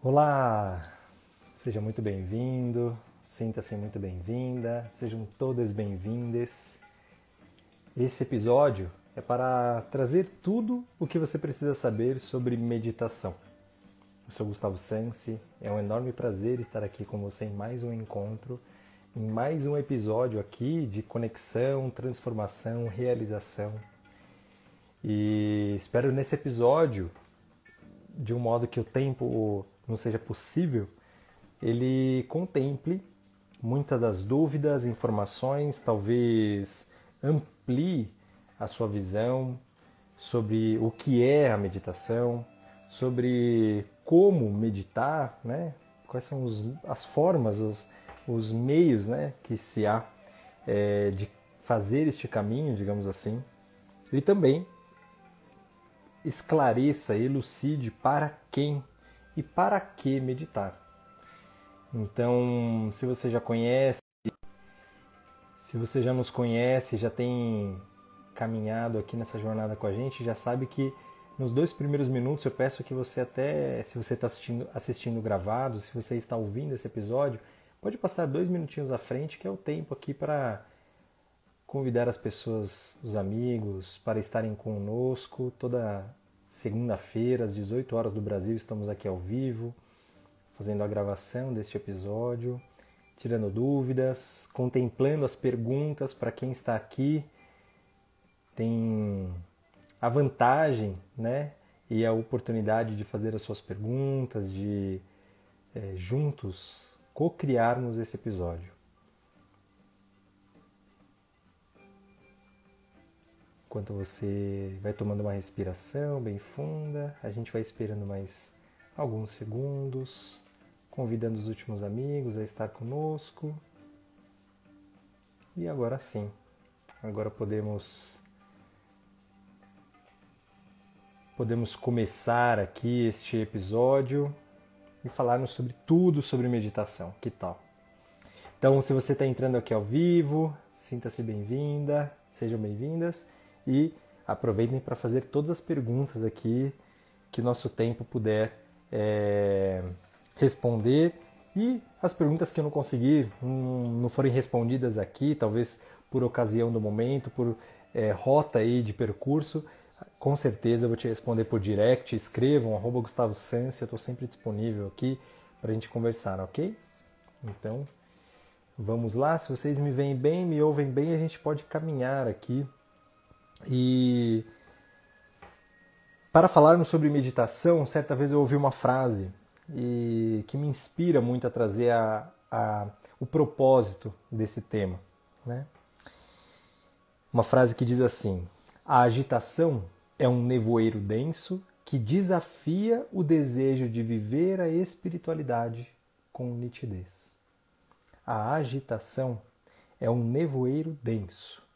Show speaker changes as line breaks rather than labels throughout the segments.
Olá! Seja muito bem-vindo, sinta-se muito bem-vinda, sejam todas bem-vindas. Esse episódio é para trazer tudo o que você precisa saber sobre meditação. Eu sou Gustavo Sansi, é um enorme prazer estar aqui com você em mais um encontro, em mais um episódio aqui de conexão, transformação, realização. E espero nesse episódio, de um modo que o tempo não seja possível, ele contemple muitas das dúvidas, informações, talvez amplie a sua visão sobre o que é a meditação, sobre como meditar, né? quais são os, as formas, os, os meios né? que se há é, de fazer este caminho, digamos assim, e também esclareça, elucide para quem e para que meditar. Então, se você já conhece, se você já nos conhece, já tem caminhado aqui nessa jornada com a gente, já sabe que nos dois primeiros minutos eu peço que você até, se você está assistindo, assistindo gravado, se você está ouvindo esse episódio, pode passar dois minutinhos à frente, que é o tempo aqui para convidar as pessoas, os amigos, para estarem conosco toda segunda-feira, às 18 horas do Brasil, estamos aqui ao vivo, fazendo a gravação deste episódio, tirando dúvidas, contemplando as perguntas para quem está aqui. Tem a vantagem, né, e a oportunidade de fazer as suas perguntas, de é, juntos co-criarmos esse episódio. Enquanto você vai tomando uma respiração bem funda, a gente vai esperando mais alguns segundos, convidando os últimos amigos a estar conosco. E agora sim, agora podemos podemos começar aqui este episódio e falarmos sobre tudo sobre meditação. Que tal? Então, se você está entrando aqui ao vivo, sinta-se bem-vinda, sejam bem-vindas e aproveitem para fazer todas as perguntas aqui que nosso tempo puder é, responder. E as perguntas que eu não conseguir, não forem respondidas aqui, talvez por ocasião do momento, por é, rota aí de percurso, com certeza eu vou te responder por direct, escrevam, arroba Gustavo Sansi, eu estou sempre disponível aqui para a gente conversar, ok? Então, vamos lá, se vocês me veem bem, me ouvem bem, a gente pode caminhar aqui e para falarmos sobre meditação, certa vez eu ouvi uma frase e que me inspira muito a trazer a, a, o propósito desse tema. Né? Uma frase que diz assim: A agitação é um nevoeiro denso que desafia o desejo de viver a espiritualidade com nitidez. A agitação é um nevoeiro denso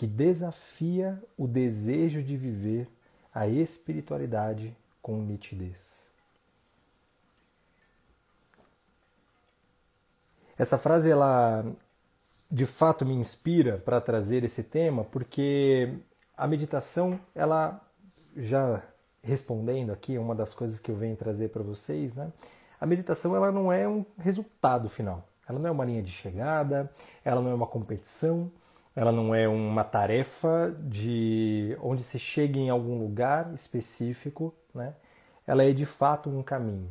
que desafia o desejo de viver a espiritualidade com nitidez. Essa frase ela de fato me inspira para trazer esse tema, porque a meditação, ela já respondendo aqui uma das coisas que eu venho trazer para vocês, né? A meditação ela não é um resultado final. Ela não é uma linha de chegada, ela não é uma competição, ela não é uma tarefa de onde se chega em algum lugar específico, né? Ela é de fato um caminho.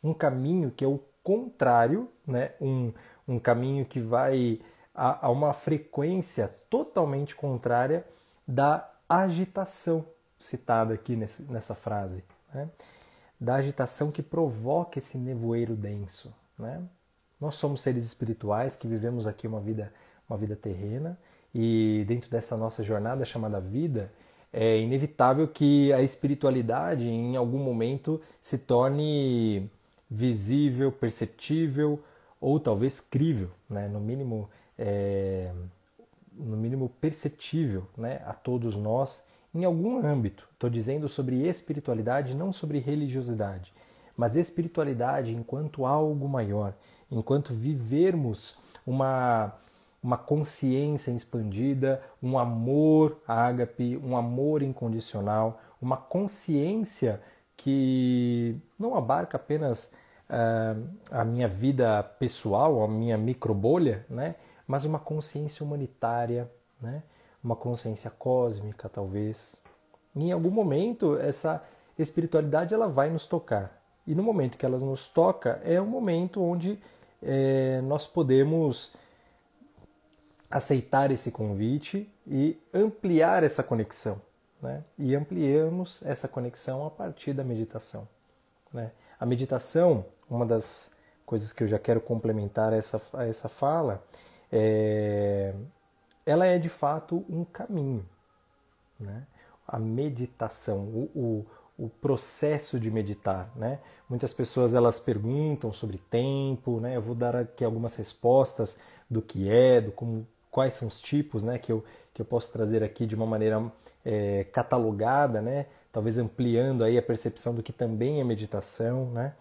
Um caminho que é o contrário, né? um, um caminho que vai a, a uma frequência totalmente contrária da agitação citada aqui nesse, nessa frase. Né? Da agitação que provoca esse nevoeiro denso. Né? Nós somos seres espirituais que vivemos aqui uma vida uma vida terrena, e dentro dessa nossa jornada chamada vida, é inevitável que a espiritualidade em algum momento se torne visível, perceptível ou talvez crível, né? no mínimo é, no mínimo perceptível né? a todos nós em algum âmbito. Estou dizendo sobre espiritualidade, não sobre religiosidade, mas espiritualidade enquanto algo maior, enquanto vivermos uma uma consciência expandida, um amor ágape, um amor incondicional, uma consciência que não abarca apenas uh, a minha vida pessoal, a minha microbolha, né? mas uma consciência humanitária, né? uma consciência cósmica, talvez. E em algum momento, essa espiritualidade ela vai nos tocar. E no momento que ela nos toca, é um momento onde é, nós podemos aceitar esse convite e ampliar essa conexão. Né? E ampliamos essa conexão a partir da meditação. Né? A meditação, uma das coisas que eu já quero complementar a essa, a essa fala, é, ela é de fato um caminho. Né? A meditação, o, o, o processo de meditar, né? Muitas pessoas elas perguntam sobre tempo, né? Eu vou dar aqui algumas respostas do que é, do como, quais são os tipos, né? Que eu que eu posso trazer aqui de uma maneira é, catalogada, né? Talvez ampliando aí a percepção do que também é meditação, né?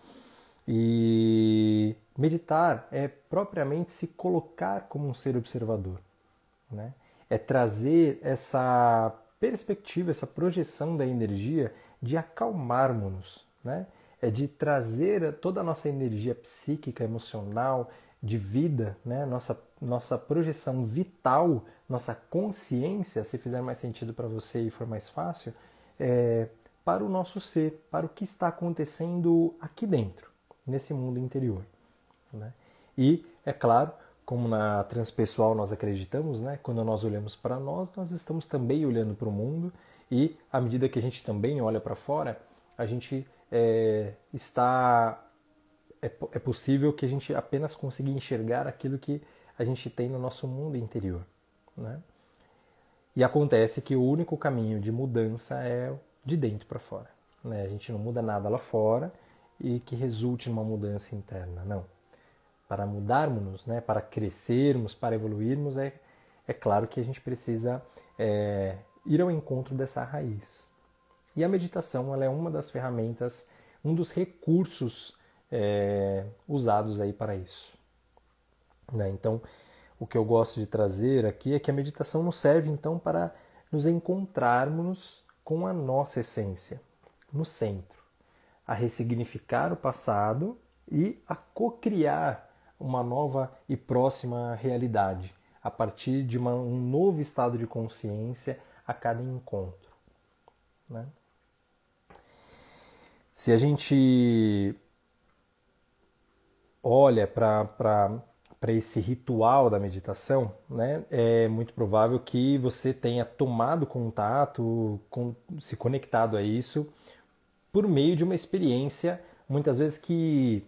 E meditar é propriamente se colocar como um ser observador, né? É trazer essa perspectiva, essa projeção da energia de acalmarmos-nos, né? É de trazer toda a nossa energia psíquica, emocional, de vida, né? Nossa nossa projeção vital, nossa consciência, se fizer mais sentido para você e for mais fácil, é, para o nosso ser, para o que está acontecendo aqui dentro, nesse mundo interior. Né? E, é claro, como na transpessoal nós acreditamos, né? quando nós olhamos para nós, nós estamos também olhando para o mundo e à medida que a gente também olha para fora, a gente é, está. É, é possível que a gente apenas consiga enxergar aquilo que a gente tem no nosso mundo interior. Né? E acontece que o único caminho de mudança é de dentro para fora. Né? A gente não muda nada lá fora e que resulte numa mudança interna. Não. Para mudarmos, né? para crescermos, para evoluirmos, é, é claro que a gente precisa é, ir ao encontro dessa raiz. E a meditação ela é uma das ferramentas, um dos recursos é, usados aí para isso. Né? Então, o que eu gosto de trazer aqui é que a meditação nos serve então para nos encontrarmos com a nossa essência, no centro, a ressignificar o passado e a cocriar uma nova e próxima realidade a partir de uma, um novo estado de consciência a cada encontro. Né? Se a gente olha para esse ritual da meditação, né, é muito provável que você tenha tomado contato, com, se conectado a isso por meio de uma experiência, muitas vezes que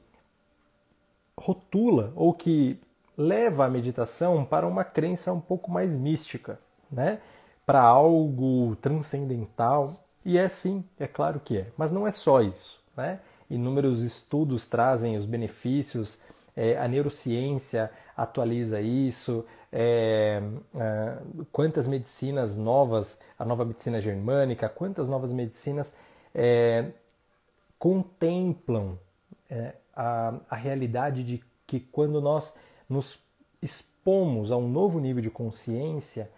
rotula ou que leva a meditação para uma crença um pouco mais mística, né? para algo transcendental. E é sim, é claro que é. Mas não é só isso. Né? Inúmeros estudos trazem os benefícios, é, a neurociência atualiza isso, é, é, quantas medicinas novas, a nova medicina germânica, quantas novas medicinas é, contemplam é, a, a realidade de que quando nós nos expomos a um novo nível de consciência,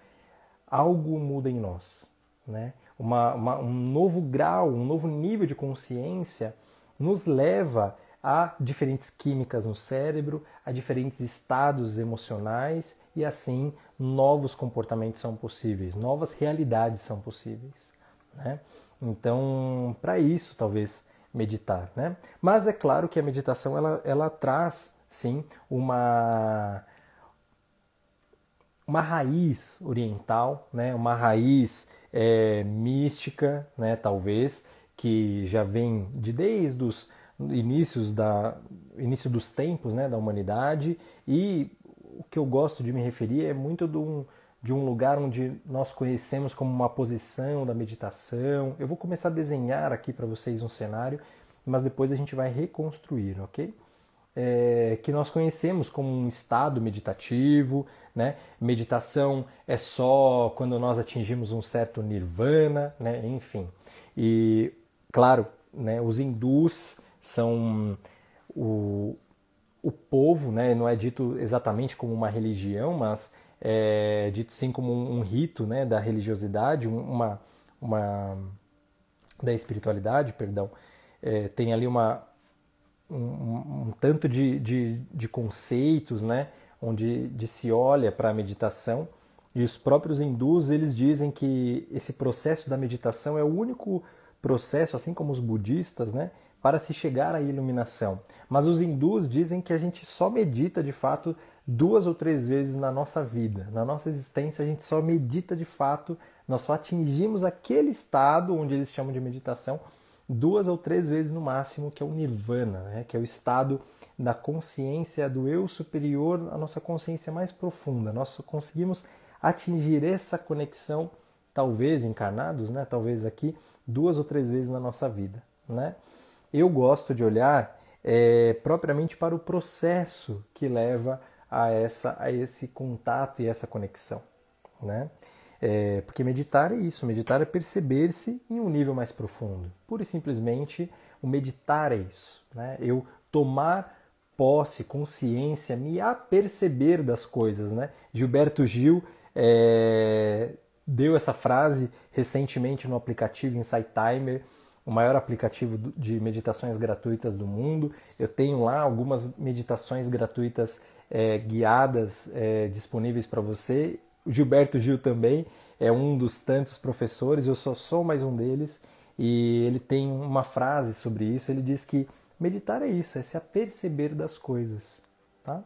algo muda em nós. Né? Uma, uma, um novo grau, um novo nível de consciência nos leva a diferentes químicas no cérebro, a diferentes estados emocionais e assim novos comportamentos são possíveis, novas realidades são possíveis. Né? Então, para isso, talvez meditar. Né? Mas é claro que a meditação ela, ela traz, sim, uma uma raiz oriental, né? uma raiz é, mística, né? talvez, que já vem de desde os inícios da início dos tempos né? da humanidade e o que eu gosto de me referir é muito de um, de um lugar onde nós conhecemos como uma posição da meditação. Eu vou começar a desenhar aqui para vocês um cenário, mas depois a gente vai reconstruir, ok? é, que nós conhecemos como um estado meditativo. Né? Meditação é só quando nós atingimos um certo nirvana, né? enfim. E, claro, né, os hindus são o, o povo, né, não é dito exatamente como uma religião, mas é dito sim como um, um rito né, da religiosidade, uma, uma da espiritualidade, perdão. É, tem ali uma, um, um, tanto de, de, de, conceitos, né, onde de se olha para a meditação e os próprios hindus eles dizem que esse processo da meditação é o único processo, assim como os budistas, né, para se chegar à iluminação. Mas os hindus dizem que a gente só medita de fato duas ou três vezes na nossa vida, na nossa existência a gente só medita de fato, nós só atingimos aquele estado onde eles chamam de meditação duas ou três vezes no máximo, que é o nirvana, né? que é o estado da consciência do eu superior, a nossa consciência mais profunda. Nós conseguimos atingir essa conexão, talvez encarnados, né? talvez aqui, duas ou três vezes na nossa vida. Né? Eu gosto de olhar é, propriamente para o processo que leva a, essa, a esse contato e essa conexão. Né? É, porque meditar é isso, meditar é perceber-se em um nível mais profundo. Pura e simplesmente o meditar é isso. Né? Eu tomar posse, consciência, me aperceber das coisas. Né? Gilberto Gil é, deu essa frase recentemente no aplicativo Insight Timer, o maior aplicativo de meditações gratuitas do mundo. Eu tenho lá algumas meditações gratuitas é, guiadas é, disponíveis para você o Gilberto Gil também é um dos tantos professores, eu só sou mais um deles, e ele tem uma frase sobre isso, ele diz que meditar é isso, é se aperceber das coisas. Tá?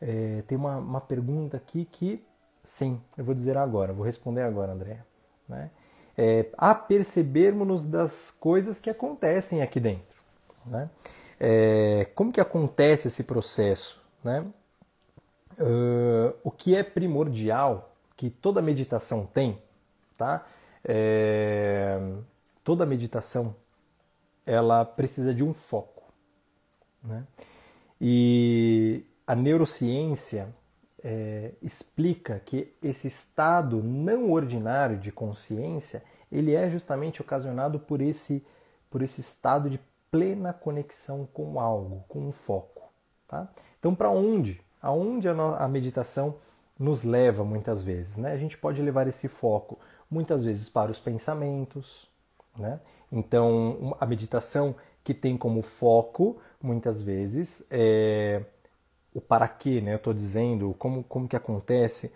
É, tem uma, uma pergunta aqui que, sim, eu vou dizer agora, vou responder agora, André. Né? É, apercebermos-nos das coisas que acontecem aqui dentro. Né? É, como que acontece esse processo? Né? Uh, o que é primordial, que toda meditação tem, tá? É, toda meditação ela precisa de um foco, né? E a neurociência é, explica que esse estado não ordinário de consciência ele é justamente ocasionado por esse por esse estado de plena conexão com algo, com um foco, tá? Então para onde aonde a meditação nos leva muitas vezes. Né? A gente pode levar esse foco muitas vezes para os pensamentos. Né? Então, a meditação que tem como foco, muitas vezes, é o para quê, né? eu estou dizendo, como, como que acontece,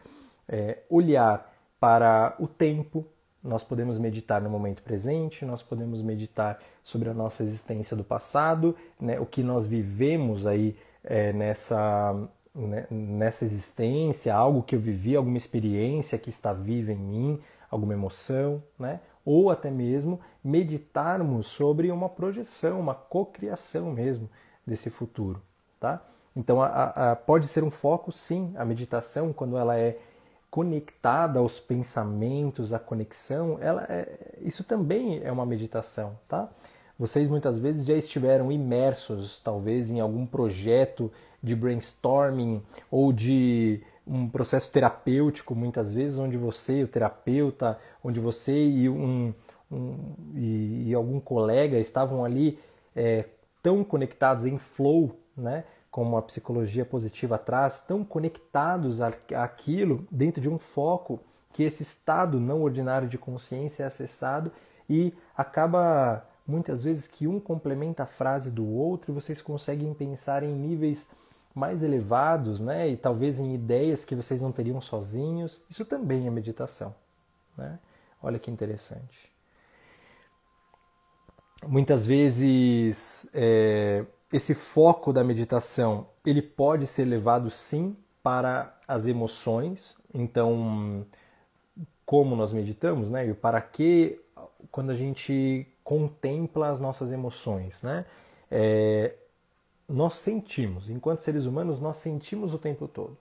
é olhar para o tempo, nós podemos meditar no momento presente, nós podemos meditar sobre a nossa existência do passado, né? o que nós vivemos aí é, nessa né, nessa existência, algo que eu vivi, alguma experiência que está viva em mim, alguma emoção, né? ou até mesmo meditarmos sobre uma projeção, uma cocriação mesmo desse futuro. Tá? Então, a, a, pode ser um foco, sim, a meditação, quando ela é conectada aos pensamentos, a conexão, ela é, isso também é uma meditação. Tá? Vocês muitas vezes já estiveram imersos, talvez, em algum projeto de brainstorming ou de um processo terapêutico, muitas vezes, onde você, o terapeuta, onde você e, um, um e, e, algum colega estavam ali é, tão conectados em flow, né? Como a psicologia positiva traz, tão conectados àquilo dentro de um foco que esse estado não ordinário de consciência é acessado e acaba muitas vezes que um complementa a frase do outro vocês conseguem pensar em níveis mais elevados, né? E talvez em ideias que vocês não teriam sozinhos. Isso também é meditação, né? Olha que interessante. Muitas vezes é, esse foco da meditação ele pode ser levado sim para as emoções. Então, como nós meditamos, né? E para que quando a gente contempla as nossas emoções, né? É, nós sentimos, enquanto seres humanos, nós sentimos o tempo todo.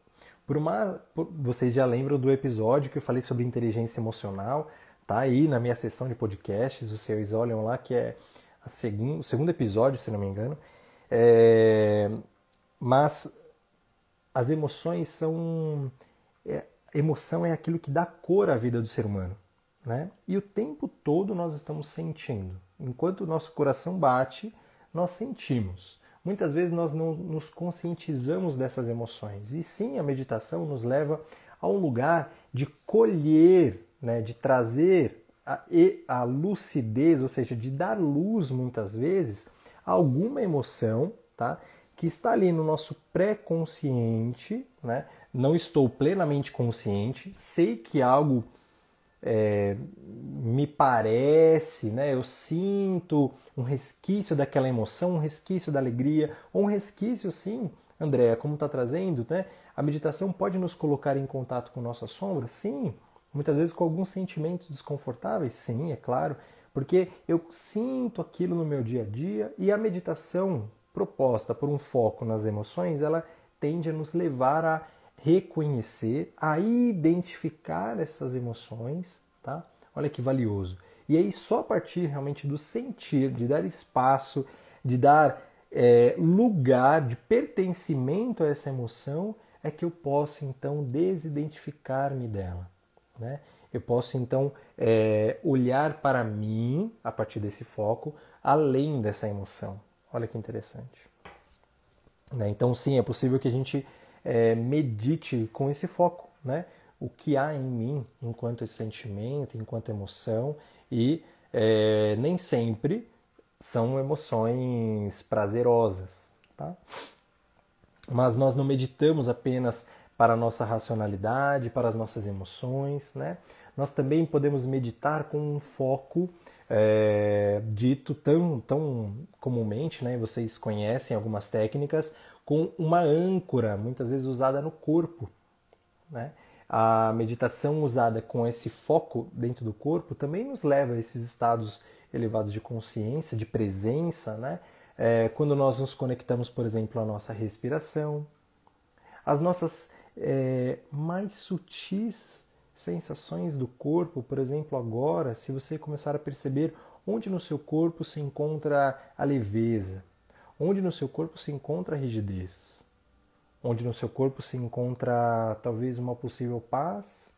Por uma, por, vocês já lembram do episódio que eu falei sobre inteligência emocional? Tá aí na minha sessão de podcasts, vocês olham lá que é a segun, o segundo episódio, se não me engano. É, mas as emoções são. É, emoção é aquilo que dá cor à vida do ser humano. Né? E o tempo todo nós estamos sentindo. Enquanto o nosso coração bate, nós sentimos. Muitas vezes nós não nos conscientizamos dessas emoções. E sim, a meditação nos leva a um lugar de colher, né, de trazer a, a lucidez, ou seja, de dar luz muitas vezes alguma emoção, tá? Que está ali no nosso pré-consciente, né? Não estou plenamente consciente, sei que algo é, me parece, né? Eu sinto um resquício daquela emoção, um resquício da alegria, ou um resquício, sim, André, como está trazendo, né? A meditação pode nos colocar em contato com nossa sombra? Sim. Muitas vezes com alguns sentimentos desconfortáveis? Sim, é claro. Porque eu sinto aquilo no meu dia a dia e a meditação proposta por um foco nas emoções, ela tende a nos levar a reconhecer, a identificar essas emoções, tá? Olha que valioso. E aí, só a partir realmente do sentir, de dar espaço, de dar é, lugar, de pertencimento a essa emoção, é que eu posso então desidentificar-me dela. Né? Eu posso então é, olhar para mim a partir desse foco, além dessa emoção. Olha que interessante. Né? Então, sim, é possível que a gente é, medite com esse foco, né? O que há em mim enquanto sentimento, enquanto emoção, e é, nem sempre são emoções prazerosas, tá? Mas nós não meditamos apenas para a nossa racionalidade, para as nossas emoções, né? Nós também podemos meditar com um foco é, dito tão, tão comumente, né? Vocês conhecem algumas técnicas, com uma âncora, muitas vezes usada no corpo. Né? A meditação usada com esse foco dentro do corpo também nos leva a esses estados elevados de consciência, de presença, né? É, quando nós nos conectamos, por exemplo, à nossa respiração, as nossas é, mais sutis sensações do corpo, por exemplo, agora, se você começar a perceber onde no seu corpo se encontra a leveza, onde no seu corpo se encontra a rigidez, onde no seu corpo se encontra talvez uma possível paz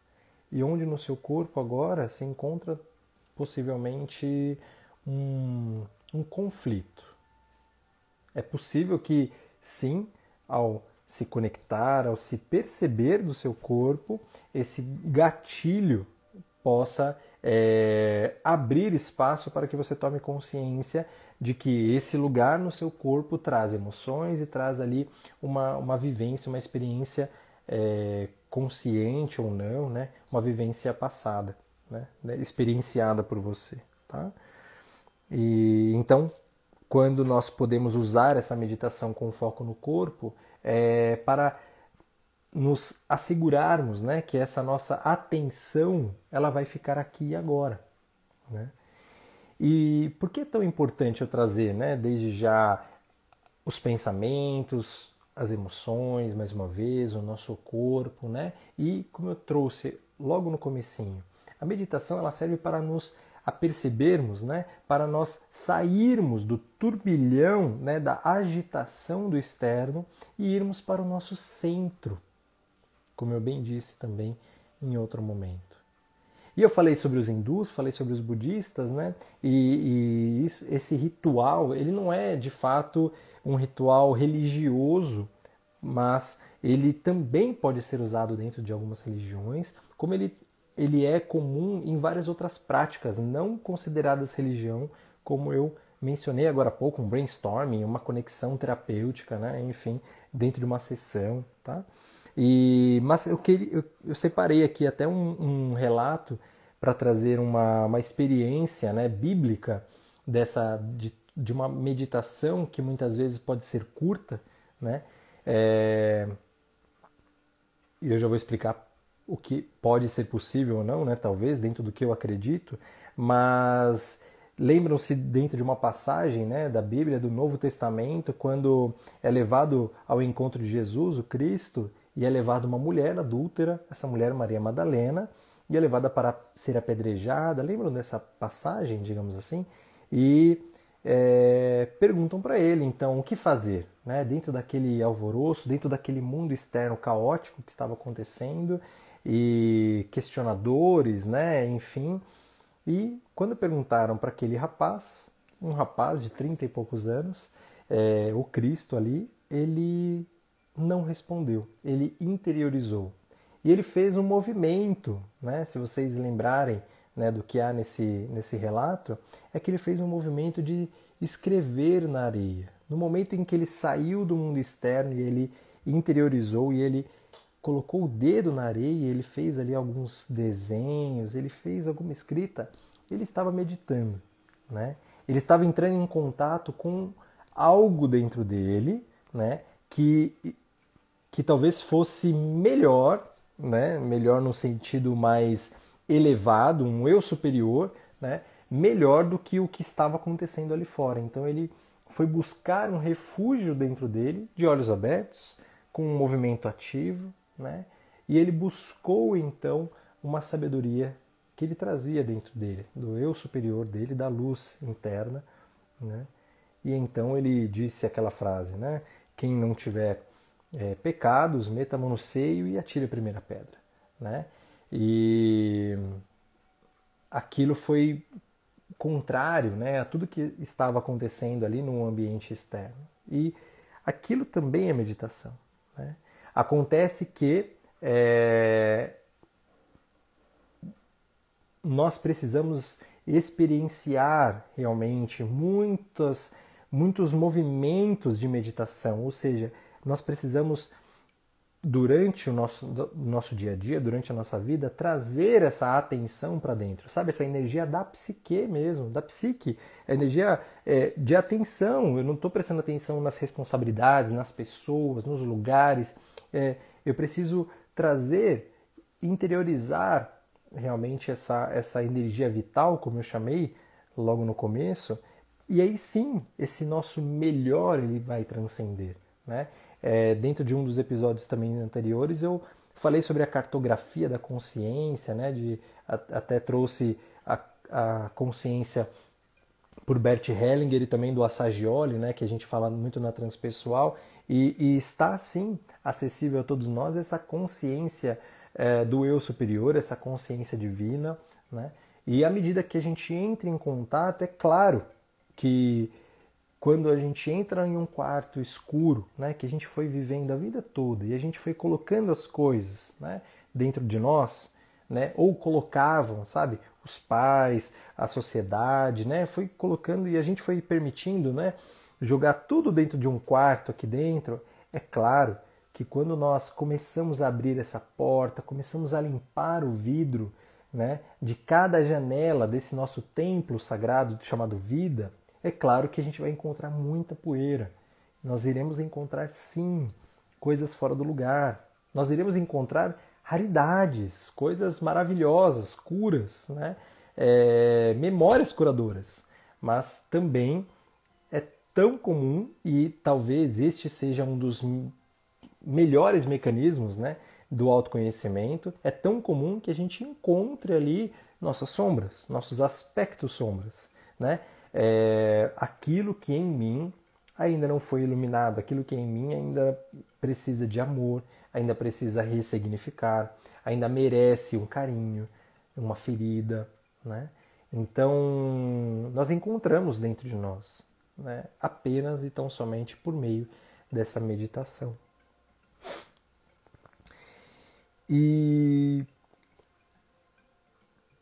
e onde no seu corpo agora se encontra possivelmente um, um conflito. É possível que, sim, ao se conectar, ao se perceber do seu corpo, esse gatilho possa é, abrir espaço para que você tome consciência de que esse lugar no seu corpo traz emoções e traz ali uma, uma vivência, uma experiência é, consciente ou não, né? uma vivência passada, né? né? experienciada por você. Tá? E então, quando nós podemos usar essa meditação com foco no corpo, é para nos assegurarmos né, que essa nossa atenção ela vai ficar aqui e agora. Né? E por que é tão importante eu trazer, né, desde já os pensamentos, as emoções, mais uma vez, o nosso corpo, né? E como eu trouxe logo no comecinho, a meditação ela serve para nos apercebermos, né, para nós sairmos do turbilhão, né, da agitação do externo e irmos para o nosso centro, como eu bem disse também em outro momento. E eu falei sobre os hindus, falei sobre os budistas, né? E, e isso, esse ritual, ele não é de fato um ritual religioso, mas ele também pode ser usado dentro de algumas religiões, como ele, ele é comum em várias outras práticas não consideradas religião, como eu mencionei agora há pouco, um brainstorming, uma conexão terapêutica, né? enfim, dentro de uma sessão. Tá? E, mas eu, queria, eu, eu separei aqui até um, um relato para trazer uma, uma experiência né, bíblica dessa de, de uma meditação que muitas vezes pode ser curta, né? É, e eu já vou explicar o que pode ser possível ou não, né? Talvez dentro do que eu acredito, mas lembram-se dentro de uma passagem né, da Bíblia, do Novo Testamento, quando é levado ao encontro de Jesus, o Cristo, e é levado uma mulher adúltera, essa mulher Maria Madalena, e é levada para ser apedrejada. Lembram dessa passagem, digamos assim? E é, perguntam para ele, então, o que fazer? Né? Dentro daquele alvoroço, dentro daquele mundo externo caótico que estava acontecendo, e questionadores, né? enfim. E quando perguntaram para aquele rapaz, um rapaz de 30 e poucos anos, é, o Cristo ali, ele não respondeu, ele interiorizou. E ele fez um movimento, né? se vocês lembrarem né, do que há nesse, nesse relato, é que ele fez um movimento de escrever na areia. No momento em que ele saiu do mundo externo e ele interiorizou e ele colocou o dedo na areia, ele fez ali alguns desenhos, ele fez alguma escrita, ele estava meditando, né? Ele estava entrando em contato com algo dentro dele, né? Que que talvez fosse melhor, né? Melhor no sentido mais elevado, um eu superior, né? Melhor do que o que estava acontecendo ali fora. Então ele foi buscar um refúgio dentro dele, de olhos abertos, com um movimento ativo, né? E ele buscou então uma sabedoria que ele trazia dentro dele, do eu superior dele, da luz interna, né? E então ele disse aquela frase, né? Quem não tiver é, pecados, meta a mão no seio e atire a primeira pedra, né? E aquilo foi contrário, né, a tudo que estava acontecendo ali no ambiente externo. E aquilo também é meditação. Acontece que é, nós precisamos experienciar realmente muitos, muitos movimentos de meditação, ou seja, nós precisamos durante o nosso, nosso dia a dia, durante a nossa vida, trazer essa atenção para dentro, sabe? Essa energia da psique mesmo, da psique, a energia é, de atenção. Eu não estou prestando atenção nas responsabilidades, nas pessoas, nos lugares. É, eu preciso trazer, interiorizar realmente essa, essa energia vital, como eu chamei logo no começo, e aí sim esse nosso melhor ele vai transcender, né? É, dentro de um dos episódios também anteriores, eu falei sobre a cartografia da consciência, né? De, a, até trouxe a, a consciência por Bert Hellinger e também do Assagioli, né? Que a gente fala muito na transpessoal. E, e está, sim, acessível a todos nós essa consciência é, do eu superior, essa consciência divina, né? E à medida que a gente entra em contato, é claro que quando a gente entra em um quarto escuro, né, que a gente foi vivendo a vida toda e a gente foi colocando as coisas né, dentro de nós, né, ou colocavam, sabe, os pais, a sociedade, né, foi colocando e a gente foi permitindo, né, jogar tudo dentro de um quarto aqui dentro. É claro que quando nós começamos a abrir essa porta, começamos a limpar o vidro, né, de cada janela desse nosso templo sagrado chamado vida, é claro que a gente vai encontrar muita poeira. Nós iremos encontrar, sim, coisas fora do lugar. Nós iremos encontrar raridades, coisas maravilhosas, curas, né? É, memórias curadoras. Mas também é tão comum e talvez este seja um dos melhores mecanismos né, do autoconhecimento. É tão comum que a gente encontre ali nossas sombras, nossos aspectos sombras. Né? É, aquilo que em mim ainda não foi iluminado, aquilo que em mim ainda precisa de amor, ainda precisa ressignificar, ainda merece um carinho, uma ferida, né? Então, nós encontramos dentro de nós, né? apenas e tão somente por meio dessa meditação. E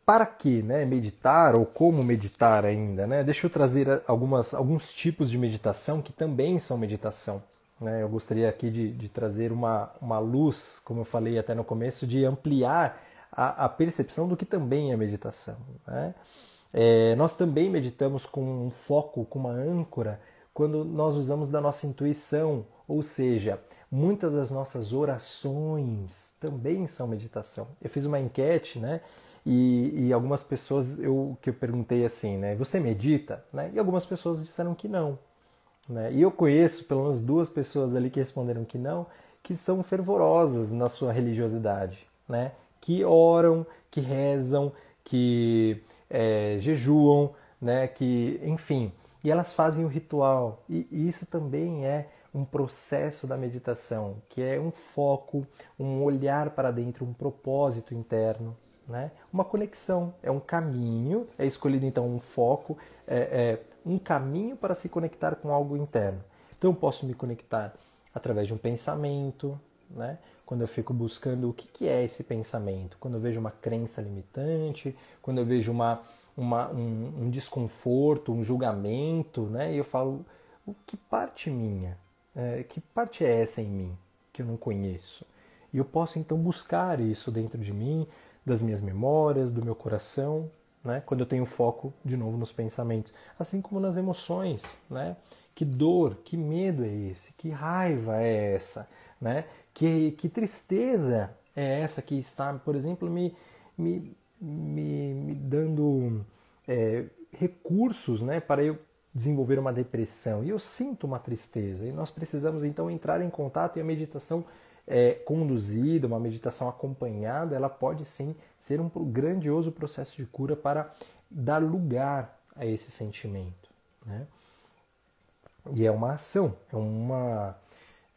para que né, meditar ou como meditar ainda? Né? Deixa eu trazer algumas, alguns tipos de meditação que também são meditação. Né? Eu gostaria aqui de, de trazer uma, uma luz, como eu falei até no começo, de ampliar a, a percepção do que também é meditação. Né? É, nós também meditamos com um foco, com uma âncora, quando nós usamos da nossa intuição, ou seja, muitas das nossas orações também são meditação. Eu fiz uma enquete, né? E, e, algumas pessoas eu que eu perguntei assim, né? Você medita? Né? E algumas pessoas disseram que não. Né? E eu conheço pelo menos duas pessoas ali que responderam que não, que são fervorosas na sua religiosidade, né? Que oram, que rezam, que é, jejuam, né? Que, enfim, e elas fazem o ritual. E, e isso também é um processo da meditação, que é um foco, um olhar para dentro, um propósito interno, né? Uma conexão é um caminho, é escolhido então um foco, é, é um caminho para se conectar com algo interno. Então eu posso me conectar através de um pensamento, né? quando eu fico buscando o que, que é esse pensamento, quando eu vejo uma crença limitante, quando eu vejo uma, uma, um, um, desconforto, um julgamento, né? E eu falo, o que parte minha? É, que parte é essa em mim que eu não conheço? E eu posso então buscar isso dentro de mim, das minhas memórias, do meu coração, né? Quando eu tenho foco de novo nos pensamentos, assim como nas emoções, né? Que dor, que medo é esse? Que raiva é essa, né? Que, que tristeza é essa que está, por exemplo, me, me, me, me dando é, recursos né, para eu desenvolver uma depressão. E eu sinto uma tristeza. E nós precisamos então entrar em contato e a meditação é, conduzida, uma meditação acompanhada, ela pode sim ser um grandioso processo de cura para dar lugar a esse sentimento. Né? E é uma ação, é uma.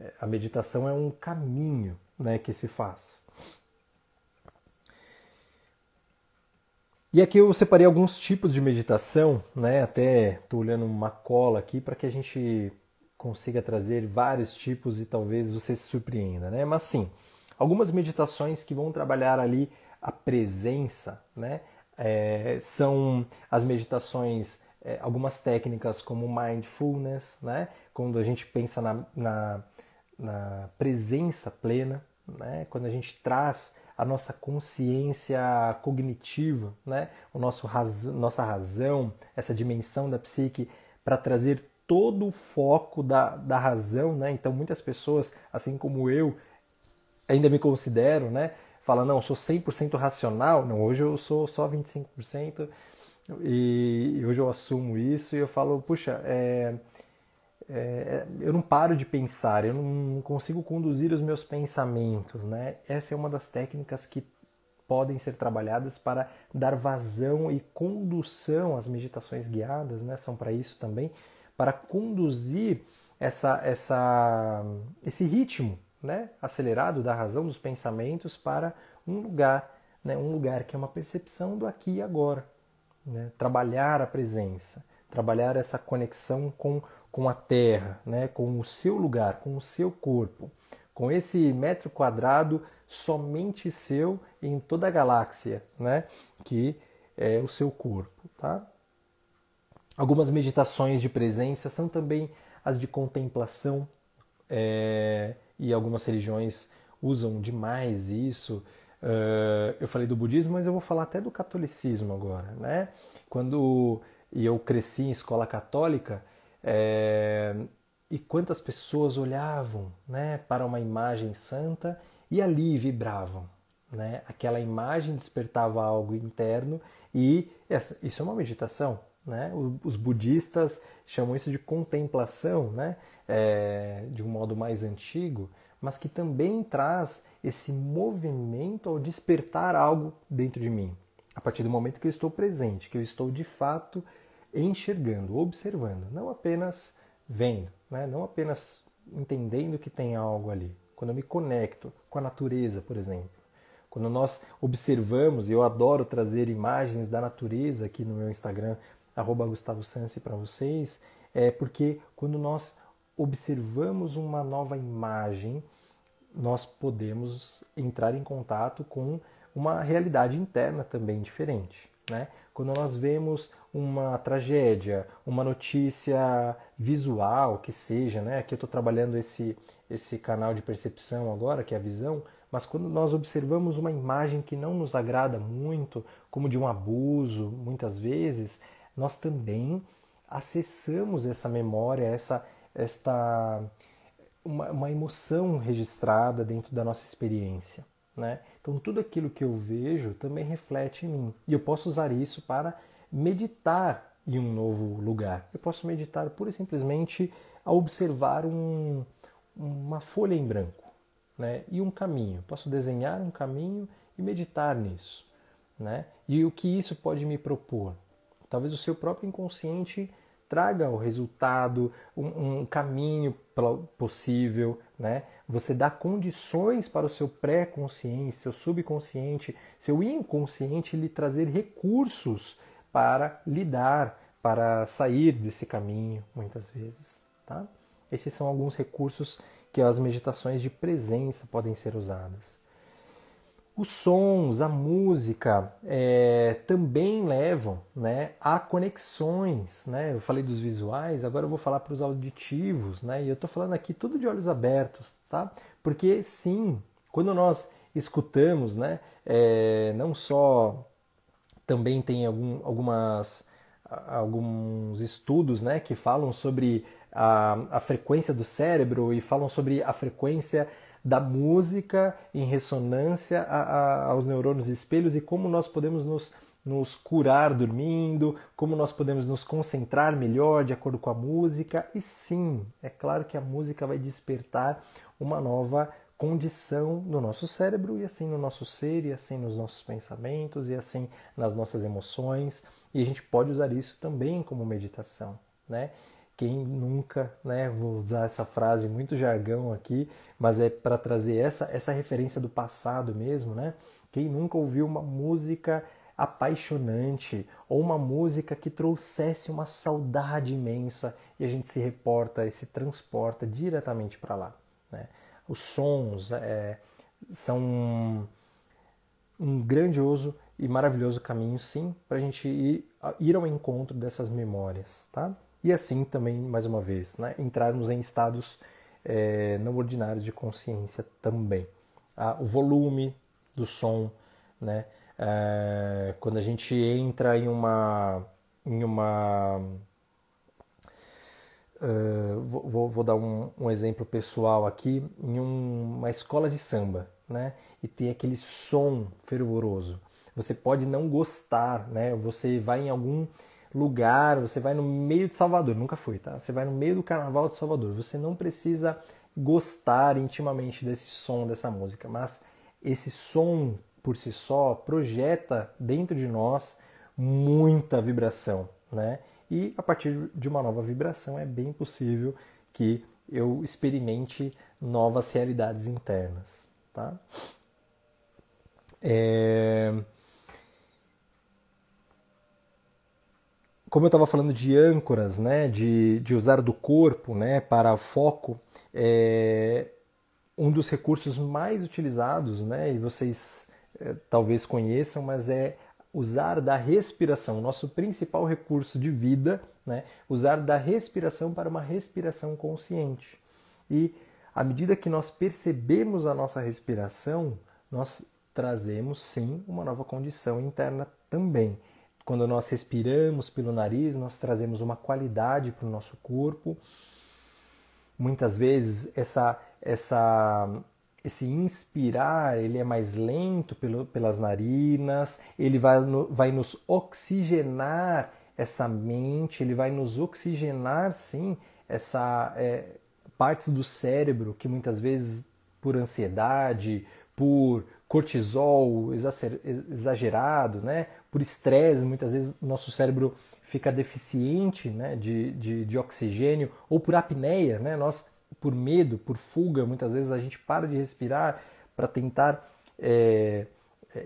É, a meditação é um caminho né, que se faz. E aqui eu separei alguns tipos de meditação, né? Até estou olhando uma cola aqui para que a gente consiga trazer vários tipos e talvez você se surpreenda, né? Mas sim, algumas meditações que vão trabalhar ali a presença, né? É, são as meditações, é, algumas técnicas como mindfulness, né? Quando a gente pensa na, na, na presença plena, né? Quando a gente traz a nossa consciência cognitiva, né? o nosso raz... nossa razão, essa dimensão da psique, para trazer todo o foco da, da razão. Né? Então, muitas pessoas, assim como eu, ainda me considero, né? fala, não, eu sou 100% racional. Não, hoje eu sou só 25%. E hoje eu assumo isso e eu falo, puxa, é, é, eu não paro de pensar, eu não consigo conduzir os meus pensamentos, né? Essa é uma das técnicas que podem ser trabalhadas para dar vazão e condução às meditações guiadas, né? São para isso também, para conduzir essa, essa, esse ritmo, né? Acelerado da razão dos pensamentos para um lugar, né? Um lugar que é uma percepção do aqui e agora, né? Trabalhar a presença, trabalhar essa conexão com com a Terra, né, com o seu lugar, com o seu corpo, com esse metro quadrado somente seu em toda a galáxia, né, que é o seu corpo, tá? Algumas meditações de presença são também as de contemplação é, e algumas religiões usam demais isso. Uh, eu falei do budismo, mas eu vou falar até do catolicismo agora, né? Quando eu cresci em escola católica, é, e quantas pessoas olhavam né, para uma imagem santa e ali vibravam. Né? Aquela imagem despertava algo interno e essa, isso é uma meditação. Né? Os budistas chamam isso de contemplação, né? É, de um modo mais antigo, mas que também traz esse movimento ao despertar algo dentro de mim. A partir do momento que eu estou presente, que eu estou de fato enxergando, observando, não apenas vendo, né? não apenas entendendo que tem algo ali. Quando eu me conecto com a natureza, por exemplo, quando nós observamos, eu adoro trazer imagens da natureza aqui no meu Instagram, arroba Gustavo Sansi para vocês, é porque quando nós observamos uma nova imagem, nós podemos entrar em contato com uma realidade interna também diferente. Né? Quando nós vemos uma tragédia, uma notícia visual, que seja, né? Aqui eu estou trabalhando esse, esse canal de percepção agora, que é a visão, mas quando nós observamos uma imagem que não nos agrada muito, como de um abuso, muitas vezes, nós também acessamos essa memória, essa, esta uma, uma emoção registrada dentro da nossa experiência. Né? Então, tudo aquilo que eu vejo também reflete em mim. E eu posso usar isso para meditar em um novo lugar. Eu posso meditar pura e simplesmente a observar um, uma folha em branco né? e um caminho. Posso desenhar um caminho e meditar nisso. Né? E o que isso pode me propor? Talvez o seu próprio inconsciente traga o resultado, um, um caminho possível, né? Você dá condições para o seu pré-consciente, seu subconsciente, seu inconsciente lhe trazer recursos para lidar, para sair desse caminho, muitas vezes, tá? Esses são alguns recursos que as meditações de presença podem ser usadas. Os sons, a música é, também levam né, a conexões. Né? Eu falei dos visuais, agora eu vou falar para os auditivos. Né? E eu estou falando aqui tudo de olhos abertos, tá? Porque sim, quando nós escutamos, né, é, não só também tem algum, algumas, alguns estudos né, que falam sobre a, a frequência do cérebro e falam sobre a frequência da música em ressonância a, a, aos neurônios espelhos e como nós podemos nos, nos curar dormindo, como nós podemos nos concentrar melhor de acordo com a música. E sim, é claro que a música vai despertar uma nova condição no nosso cérebro e assim no nosso ser e assim nos nossos pensamentos e assim nas nossas emoções e a gente pode usar isso também como meditação, né? Quem nunca, né, vou usar essa frase muito jargão aqui, mas é para trazer essa essa referência do passado mesmo, né? Quem nunca ouviu uma música apaixonante ou uma música que trouxesse uma saudade imensa e a gente se reporta e se transporta diretamente para lá, né? Os sons é, são um, um grandioso e maravilhoso caminho, sim, para a gente ir, ir ao encontro dessas memórias, tá? E assim também, mais uma vez, né, entrarmos em estados é, não ordinários de consciência também. Ah, o volume do som, né? É, quando a gente entra em uma, em uma uh, vou, vou, dar um, um, exemplo pessoal aqui, em um, uma escola de samba, né? E tem aquele som fervoroso. Você pode não gostar, né? Você vai em algum lugar, você vai no meio de Salvador, nunca fui, tá? Você vai no meio do carnaval de Salvador, você não precisa gostar intimamente desse som, dessa música, mas esse som por si só projeta dentro de nós muita vibração, né? E a partir de uma nova vibração é bem possível que eu experimente novas realidades internas, tá? É... como eu estava falando de âncoras, né, de, de usar do corpo né, para foco, é um dos recursos mais utilizados, né, e vocês é, talvez conheçam, mas é usar da respiração, nosso principal recurso de vida, né, usar da respiração para uma respiração consciente. E à medida que nós percebemos a nossa respiração, nós trazemos sim uma nova condição interna também. Quando nós respiramos pelo nariz, nós trazemos uma qualidade para o nosso corpo. Muitas vezes essa, essa, esse inspirar ele é mais lento pelo, pelas narinas, ele vai, no, vai nos oxigenar essa mente, ele vai nos oxigenar sim essa é, partes do cérebro que muitas vezes por ansiedade, por cortisol exagerado, né? por estresse, muitas vezes nosso cérebro fica deficiente né? de, de, de oxigênio, ou por apneia, né? nós, por medo, por fuga, muitas vezes a gente para de respirar para tentar é,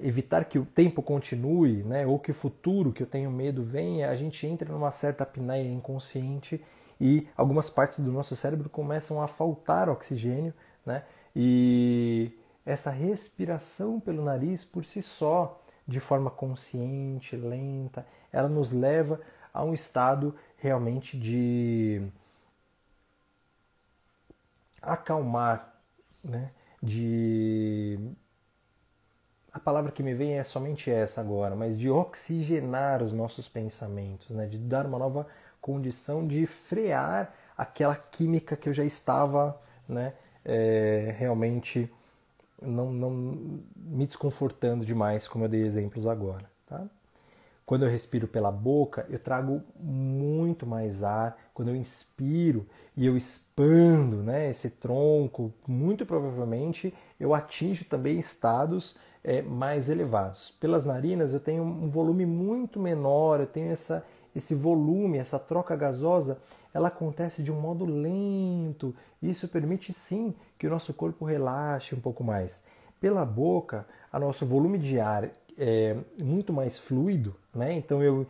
evitar que o tempo continue, né? ou que o futuro, que eu tenho medo, venha, a gente entra numa certa apneia inconsciente e algumas partes do nosso cérebro começam a faltar oxigênio, né? E essa respiração pelo nariz por si só, de forma consciente, lenta, ela nos leva a um estado realmente de acalmar, né? de a palavra que me vem é somente essa agora, mas de oxigenar os nossos pensamentos, né? de dar uma nova condição de frear aquela química que eu já estava né? É, realmente não, não me desconfortando demais, como eu dei exemplos agora. Tá? Quando eu respiro pela boca, eu trago muito mais ar. Quando eu inspiro e eu expando né, esse tronco, muito provavelmente eu atinjo também estados é, mais elevados. Pelas narinas eu tenho um volume muito menor, eu tenho essa, esse volume, essa troca gasosa, ela acontece de um modo lento. Isso permite sim que o nosso corpo relaxe um pouco mais. Pela boca, o nosso volume de ar é muito mais fluido, né? Então eu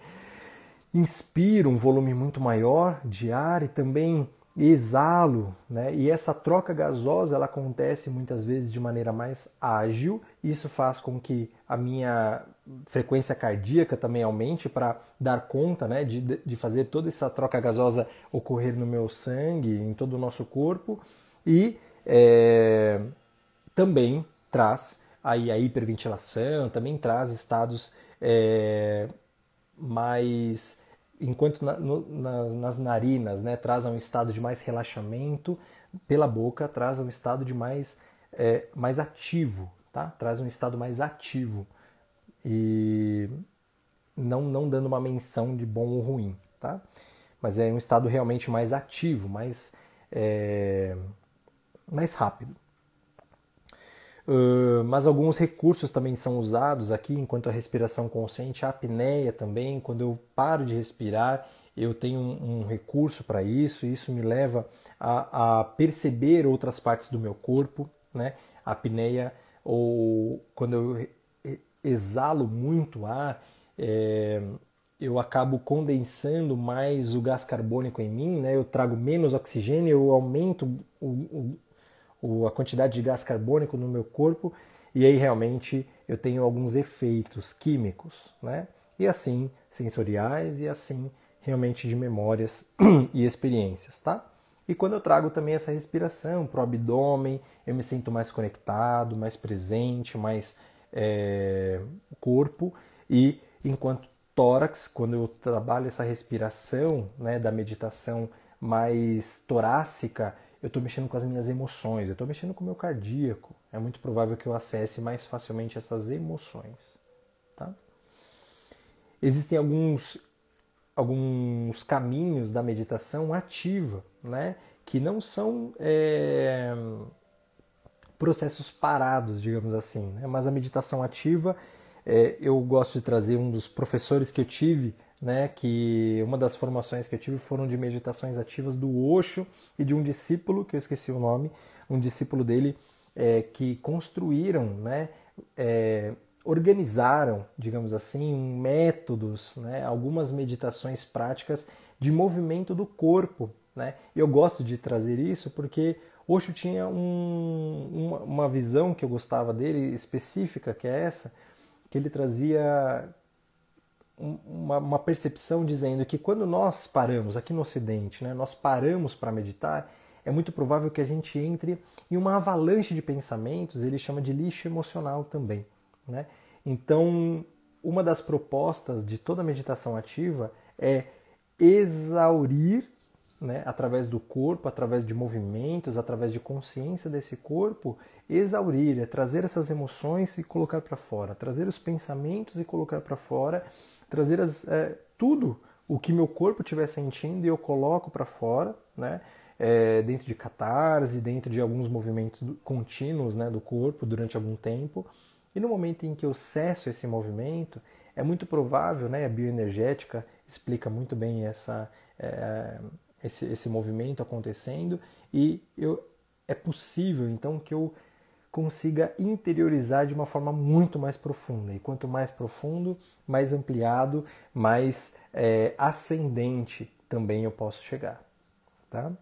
inspiro um volume muito maior de ar e também exalo, né? E essa troca gasosa ela acontece muitas vezes de maneira mais ágil. Isso faz com que a minha frequência cardíaca também aumente para dar conta, né, de, de fazer toda essa troca gasosa ocorrer no meu sangue, em todo o nosso corpo e é, também traz aí a hiperventilação, também traz estados é, mais enquanto na, no, nas, nas, narinas né, traz um estado de mais relaxamento, pela boca traz um estado de mais, é, mais ativo, tá? traz um estado mais ativo e não, não dando uma menção de bom ou ruim, tá? mas é um estado realmente mais ativo, mais, é, mais rápido. Uh, mas alguns recursos também são usados aqui, enquanto a respiração consciente, a apneia também, quando eu paro de respirar, eu tenho um, um recurso para isso, e isso me leva a, a, perceber outras partes do meu corpo, né? A apneia, ou quando eu exalo muito ar, é, eu acabo condensando mais o gás carbônico em mim, né? eu trago menos oxigênio, eu aumento o, o, a quantidade de gás carbônico no meu corpo e aí realmente eu tenho alguns efeitos químicos, né? E assim sensoriais e assim realmente de memórias e experiências, tá? E quando eu trago também essa respiração para o abdômen, eu me sinto mais conectado, mais presente, mais é, corpo. E enquanto tórax, quando eu trabalho essa respiração né, da meditação mais torácica, eu estou mexendo com as minhas emoções, eu estou mexendo com o meu cardíaco. É muito provável que eu acesse mais facilmente essas emoções. Tá? Existem alguns, alguns caminhos da meditação ativa, né? que não são é, processos parados, digamos assim. Né? Mas a meditação ativa, é, eu gosto de trazer um dos professores que eu tive né, que uma das formações que eu tive foram de meditações ativas do Osho e de um discípulo, que eu esqueci o nome, um discípulo dele é, que construíram, né, é, organizaram, digamos assim, métodos, né, algumas meditações práticas de movimento do corpo. Né? Eu gosto de trazer isso porque Osho tinha um, uma, uma visão que eu gostava dele, específica, que é essa, que ele trazia uma, uma, percepção dizendo que quando nós paramos aqui no Ocidente, né, nós paramos para meditar, é muito provável que a gente entre em uma avalanche de pensamentos, ele chama de lixo emocional também. Né? Então, uma das propostas de toda meditação ativa é exaurir, né, através do corpo, através de movimentos, através de consciência desse corpo, exaurir, é trazer essas emoções e colocar para fora, trazer os pensamentos e colocar para fora trazer as, é, tudo o que meu corpo estiver sentindo e eu coloco para fora, né? É, dentro de catarse, dentro de alguns movimentos contínuos né, do corpo durante algum tempo. E no momento em que eu cesso esse movimento, é muito provável, né, a bioenergética explica muito bem essa, é, esse, esse movimento acontecendo, e eu, é possível então que eu consiga interiorizar de uma forma muito mais profunda. E quanto mais profundo, mais ampliado, mais é, ascendente também eu posso chegar. Tá?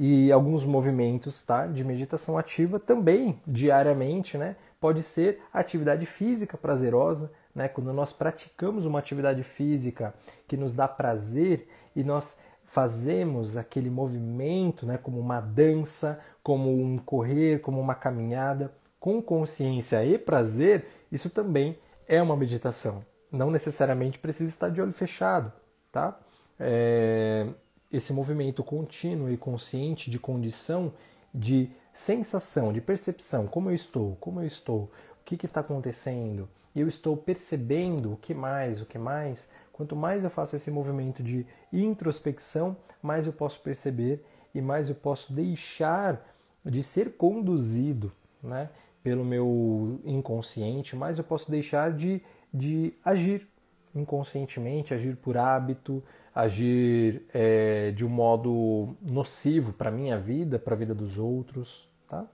E alguns movimentos tá, de meditação ativa também, diariamente, né, pode ser atividade física prazerosa, né, quando nós praticamos uma atividade física que nos dá prazer e nós fazemos aquele movimento, né, como uma dança, como um correr, como uma caminhada, com consciência e prazer, isso também é uma meditação. Não necessariamente precisa estar de olho fechado, tá? É, esse movimento contínuo e consciente de condição, de sensação, de percepção, como eu estou, como eu estou, o que, que está acontecendo, eu estou percebendo o que mais, o que mais. Quanto mais eu faço esse movimento de introspecção, mais eu posso perceber e mais eu posso deixar de ser conduzido né, pelo meu inconsciente, mas eu posso deixar de, de agir inconscientemente, agir por hábito, agir é, de um modo nocivo para a minha vida, para a vida dos outros. Tá?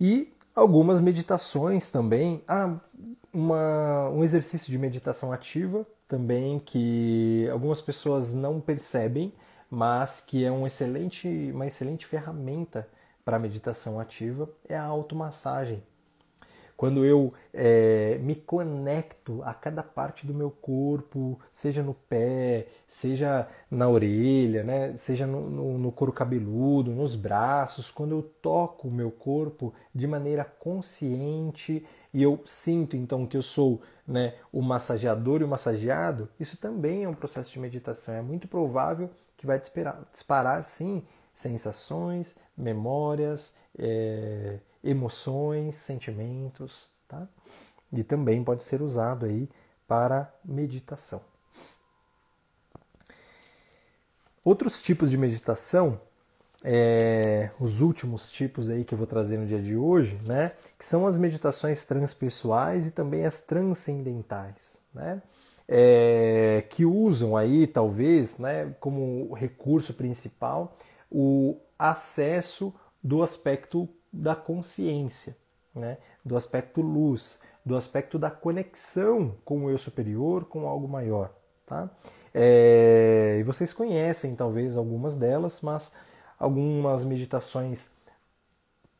E algumas meditações também. Ah, uma, um exercício de meditação ativa também que algumas pessoas não percebem, mas que é um excelente, uma excelente ferramenta para meditação ativa é a automassagem. Quando eu é, me conecto a cada parte do meu corpo, seja no pé, seja na orelha, né? seja no, no, no couro cabeludo, nos braços, quando eu toco o meu corpo de maneira consciente e eu sinto então que eu sou né, o massageador e o massageado, isso também é um processo de meditação. É muito provável que vai disparar, disparar sim, sensações, memórias, é, emoções, sentimentos, tá? E também pode ser usado aí para meditação. Outros tipos de meditação, é, os últimos tipos aí que eu vou trazer no dia de hoje, né, que são as meditações transpessoais e também as transcendentais, né, é, que usam aí talvez, né, como recurso principal o acesso do aspecto da consciência, né? do aspecto luz, do aspecto da conexão com o eu superior, com algo maior. Tá? É, e vocês conhecem talvez algumas delas, mas algumas meditações,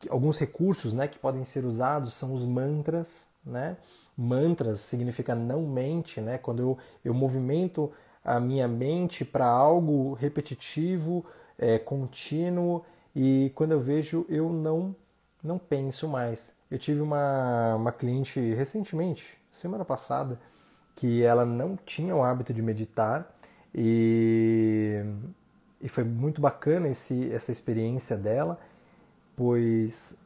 alguns recursos né, que podem ser usados são os mantras. Né? Mantras significa não mente, né? quando eu, eu movimento a minha mente para algo repetitivo, é, contínuo, e quando eu vejo eu não não penso mais. Eu tive uma, uma cliente recentemente, semana passada, que ela não tinha o hábito de meditar e, e foi muito bacana esse, essa experiência dela, pois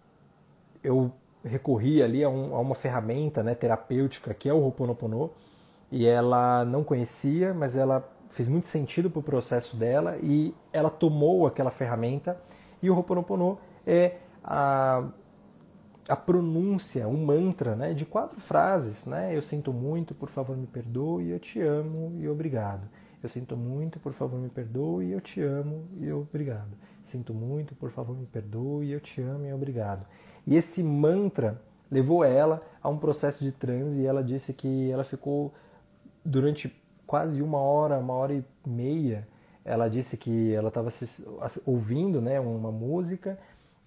eu recorri ali a, um, a uma ferramenta né, terapêutica que é o Ho'oponopono e ela não conhecia, mas ela fez muito sentido para o processo dela e ela tomou aquela ferramenta e o Ho'oponopono é a, a pronúncia, um mantra né, de quatro frases. Né? Eu sinto muito, por favor me perdoe, eu te amo e obrigado. Eu sinto muito, por favor me perdoe, eu te amo e obrigado. Sinto muito, por favor me perdoe, eu te amo e obrigado. E esse mantra levou ela a um processo de transe e ela disse que ela ficou durante quase uma hora, uma hora e meia. Ela disse que ela estava ouvindo né, uma música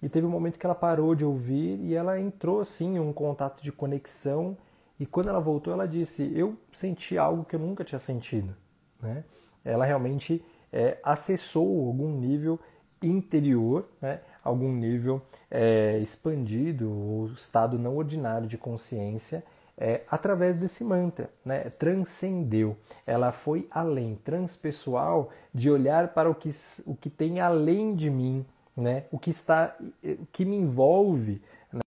e teve um momento que ela parou de ouvir e ela entrou assim em um contato de conexão. E quando ela voltou, ela disse: Eu senti algo que eu nunca tinha sentido. Né? Ela realmente é, acessou algum nível interior, né? algum nível é, expandido, o estado não ordinário de consciência, é, através desse mantra, né? transcendeu. Ela foi além, transpessoal, de olhar para o que, o que tem além de mim, né? O que está, o que me envolve, né?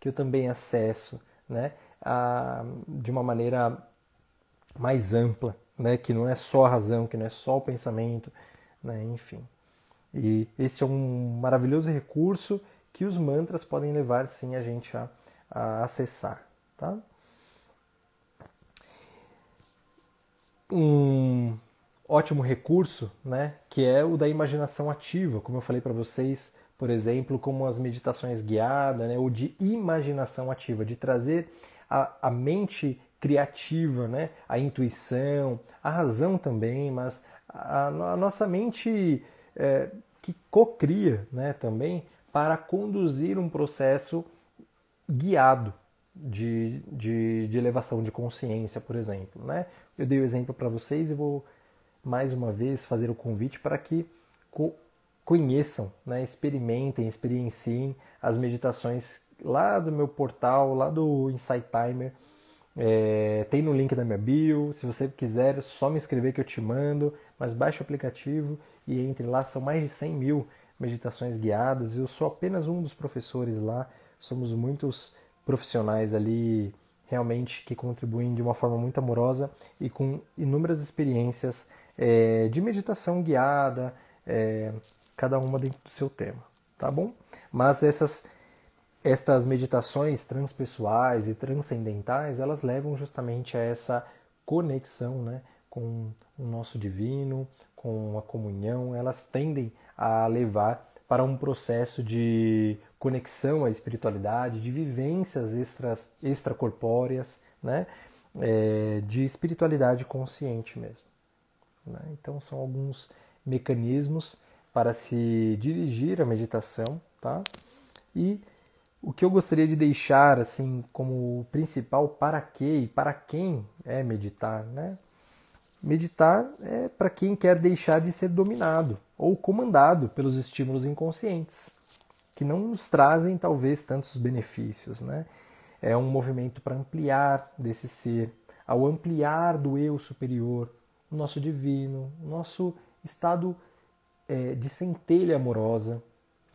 que eu também acesso, né? A, de uma maneira mais ampla, né? Que não é só a razão, que não é só o pensamento, né? Enfim. E esse é um maravilhoso recurso que os mantras podem levar sim a gente a, a acessar, tá? Um ótimo recurso, né, que é o da imaginação ativa, como eu falei para vocês, por exemplo, como as meditações guiadas, né, ou de imaginação ativa, de trazer a, a mente criativa, né, a intuição, a razão também, mas a, a nossa mente é, que cocria, né, também para conduzir um processo guiado de, de, de elevação de consciência, por exemplo, né? Eu dei o exemplo para vocês e vou mais uma vez fazer o convite para que conheçam, né, experimentem, experienciem as meditações lá do meu portal, lá do Insight Timer. É, tem no link da minha bio. Se você quiser, só me escrever que eu te mando. Mas baixe o aplicativo e entre lá. São mais de 100 mil meditações guiadas. Eu sou apenas um dos professores lá. Somos muitos profissionais ali realmente que contribuem de uma forma muito amorosa e com inúmeras experiências é, de meditação guiada, é, cada uma dentro do seu tema, tá bom? Mas essas estas meditações transpessoais e transcendentais, elas levam justamente a essa conexão, né, com o nosso divino, com a comunhão, elas tendem a levar para um processo de conexão à espiritualidade, de vivências extras, extracorpóreas, né? É, de espiritualidade consciente mesmo. Né? Então são alguns mecanismos para se dirigir à meditação, tá? E o que eu gostaria de deixar assim como principal para que e para quem é meditar, né? Meditar é para quem quer deixar de ser dominado ou comandado pelos estímulos inconscientes, que não nos trazem talvez tantos benefícios, né? É um movimento para ampliar desse ser, ao ampliar do eu superior, o nosso divino, o nosso estado é, de centelha amorosa.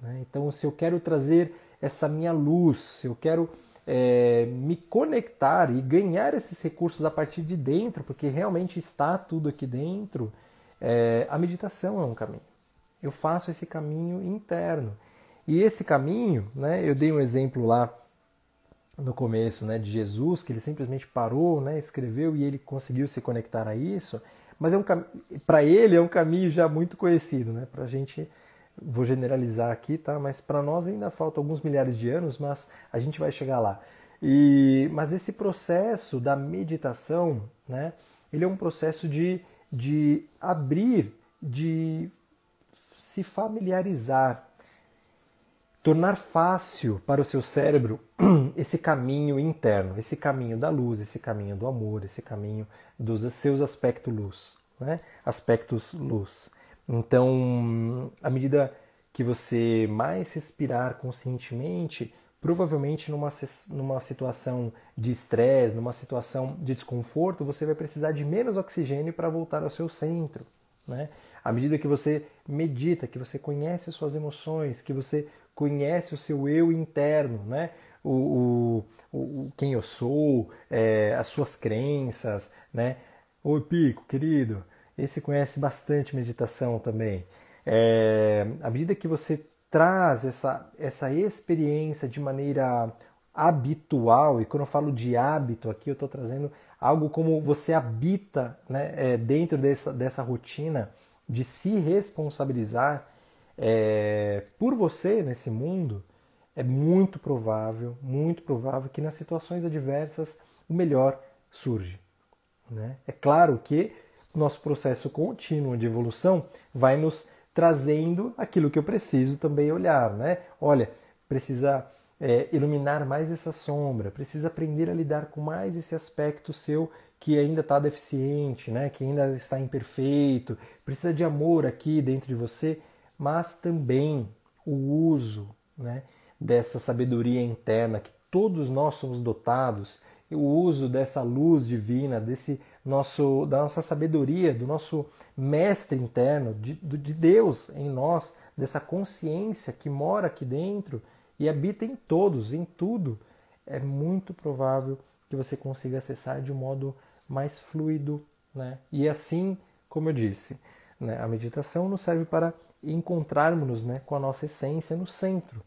Né? Então, se eu quero trazer essa minha luz, eu quero é, me conectar e ganhar esses recursos a partir de dentro, porque realmente está tudo aqui dentro, é, a meditação é um caminho. Eu faço esse caminho interno. E esse caminho, né, eu dei um exemplo lá no começo né, de Jesus, que ele simplesmente parou, né, escreveu e ele conseguiu se conectar a isso, mas é um para ele é um caminho já muito conhecido, né, para a gente vou generalizar aqui, tá? Mas para nós ainda falta alguns milhares de anos, mas a gente vai chegar lá. E, mas esse processo da meditação, né? Ele é um processo de, de abrir, de se familiarizar, tornar fácil para o seu cérebro esse caminho interno, esse caminho da luz, esse caminho do amor, esse caminho dos seus aspectos luz, né? Aspectos luz. Então, à medida que você mais respirar conscientemente, provavelmente numa, numa situação de estresse, numa situação de desconforto, você vai precisar de menos oxigênio para voltar ao seu centro. Né? À medida que você medita, que você conhece as suas emoções, que você conhece o seu eu interno, né? o, o, o quem eu sou, é, as suas crenças, né? Oi, Pico, querido, esse conhece bastante meditação também. É, à medida que você traz essa, essa experiência de maneira habitual, e quando eu falo de hábito aqui, eu estou trazendo algo como você habita né, é, dentro dessa, dessa rotina de se responsabilizar é, por você nesse mundo, é muito provável, muito provável que nas situações adversas o melhor surge. Né? É claro que nosso processo contínuo de evolução vai nos trazendo aquilo que eu preciso também olhar, né? Olha, precisa é, iluminar mais essa sombra, precisa aprender a lidar com mais esse aspecto seu que ainda está deficiente, né? Que ainda está imperfeito, precisa de amor aqui dentro de você, mas também o uso, né? Dessa sabedoria interna que todos nós somos dotados, o uso dessa luz divina, desse nosso, da nossa sabedoria, do nosso mestre interno, de, de Deus em nós, dessa consciência que mora aqui dentro e habita em todos, em tudo, é muito provável que você consiga acessar de um modo mais fluido. Né? E assim, como eu disse, né, a meditação nos serve para encontrarmos né, com a nossa essência no centro.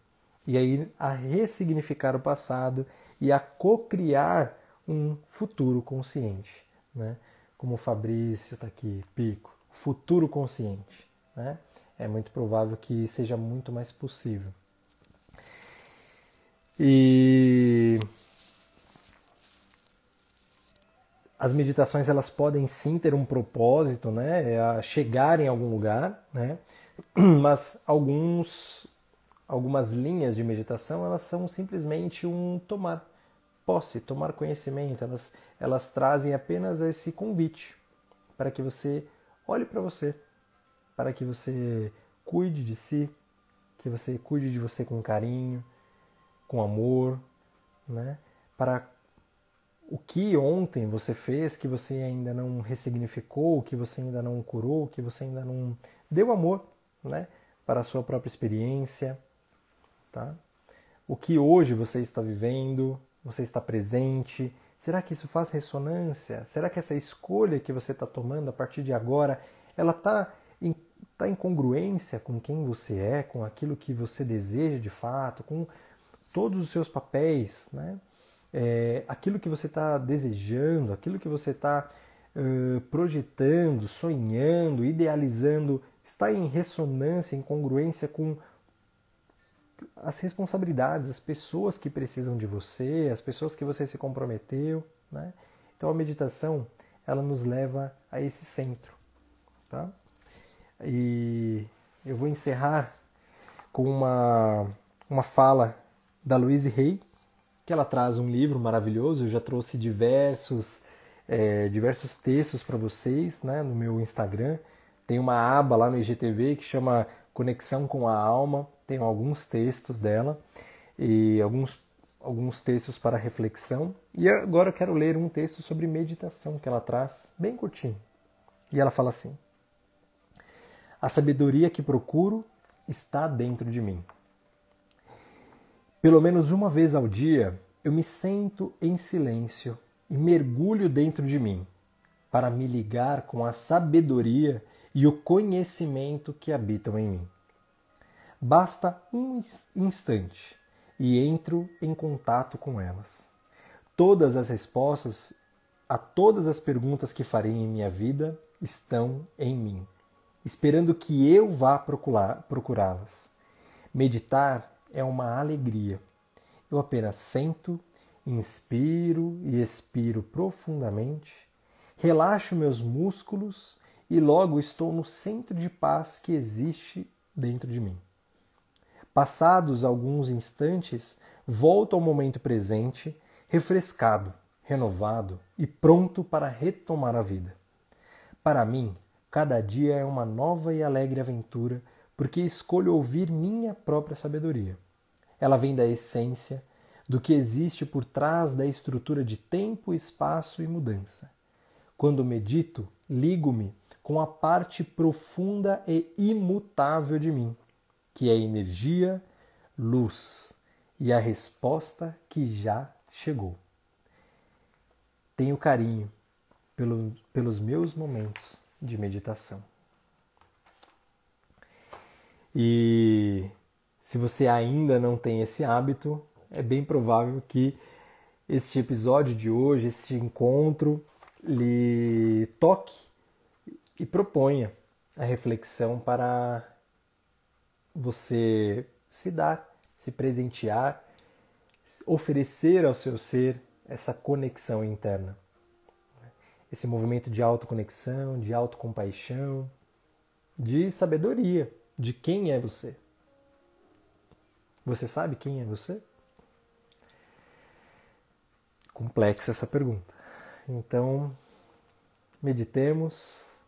E aí a ressignificar o passado e a co-criar um futuro consciente né? como o Fabrício está aqui, Pico, futuro consciente. Né? É muito provável que seja muito mais possível. E as meditações elas podem sim ter um propósito, né, é a chegar em algum lugar, né, mas alguns algumas linhas de meditação elas são simplesmente um tomar posse, tomar conhecimento, elas elas trazem apenas esse convite para que você olhe para você, para que você cuide de si, que você cuide de você com carinho, com amor, né? Para o que ontem você fez que você ainda não ressignificou, que você ainda não curou, que você ainda não deu amor, né? Para a sua própria experiência, tá? O que hoje você está vivendo, você está presente, Será que isso faz ressonância? Será que essa escolha que você está tomando a partir de agora, ela está em, tá em congruência com quem você é, com aquilo que você deseja de fato, com todos os seus papéis, né? É, aquilo que você está desejando, aquilo que você está uh, projetando, sonhando, idealizando, está em ressonância, em congruência com as responsabilidades, as pessoas que precisam de você, as pessoas que você se comprometeu. Né? Então a meditação ela nos leva a esse centro. Tá? E eu vou encerrar com uma, uma fala da Louise Hay, que ela traz um livro maravilhoso. Eu já trouxe diversos, é, diversos textos para vocês né, no meu Instagram. Tem uma aba lá no IGTV que chama Conexão com a Alma. Tem alguns textos dela e alguns, alguns textos para reflexão. E agora eu quero ler um texto sobre meditação que ela traz, bem curtinho. E ela fala assim: A sabedoria que procuro está dentro de mim. Pelo menos uma vez ao dia, eu me sento em silêncio e mergulho dentro de mim para me ligar com a sabedoria e o conhecimento que habitam em mim. Basta um instante e entro em contato com elas. Todas as respostas a todas as perguntas que farei em minha vida estão em mim, esperando que eu vá procurá-las. Meditar é uma alegria. Eu apenas sento, inspiro e expiro profundamente, relaxo meus músculos e logo estou no centro de paz que existe dentro de mim. Passados alguns instantes, volto ao momento presente, refrescado, renovado e pronto para retomar a vida. Para mim, cada dia é uma nova e alegre aventura, porque escolho ouvir minha própria sabedoria. Ela vem da essência, do que existe por trás da estrutura de tempo, espaço e mudança. Quando medito, ligo-me com a parte profunda e imutável de mim, que é energia, luz e a resposta que já chegou. Tenho carinho pelo, pelos meus momentos de meditação. E se você ainda não tem esse hábito, é bem provável que este episódio de hoje, este encontro, lhe toque e proponha a reflexão para você se dar, se presentear, oferecer ao seu ser essa conexão interna esse movimento de autoconexão, de autocompaixão, de sabedoria de quem é você. Você sabe quem é você? Complexa essa pergunta. Então, meditemos,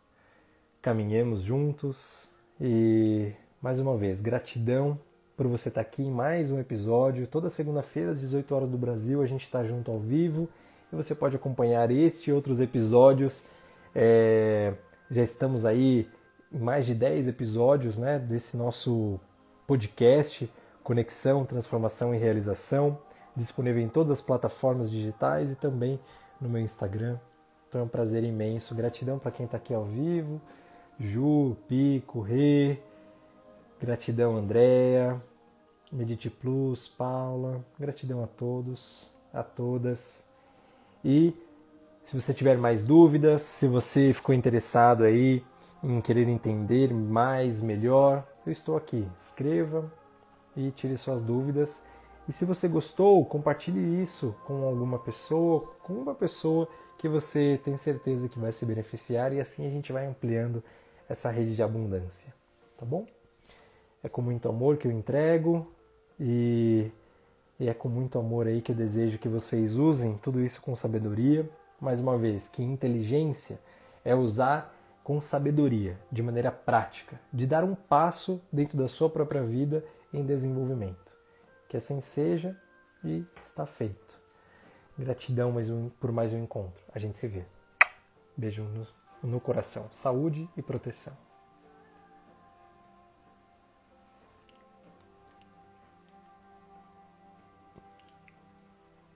caminhemos juntos e, mais uma vez, gratidão por você estar aqui em mais um episódio. Toda segunda-feira, às 18 horas do Brasil, a gente está junto ao vivo e você pode acompanhar este e outros episódios. É, já estamos aí em mais de 10 episódios né, desse nosso podcast Conexão, Transformação e Realização, disponível em todas as plataformas digitais e também no meu Instagram. Então é um prazer imenso. Gratidão para quem está aqui ao vivo. Ju, Pico, Rê. Gratidão, Andréa. Medite Plus, Paula. Gratidão a todos, a todas. E se você tiver mais dúvidas, se você ficou interessado aí em querer entender mais, melhor, eu estou aqui. Escreva e tire suas dúvidas. E se você gostou, compartilhe isso com alguma pessoa, com uma pessoa que você tem certeza que vai se beneficiar e assim a gente vai ampliando essa rede de abundância, tá bom? É com muito amor que eu entrego e e é com muito amor aí que eu desejo que vocês usem tudo isso com sabedoria. Mais uma vez, que inteligência é usar com sabedoria, de maneira prática, de dar um passo dentro da sua própria vida em desenvolvimento. Que assim seja e está feito. Gratidão mais um, por mais um encontro. A gente se vê. Beijo no, no coração. Saúde e proteção.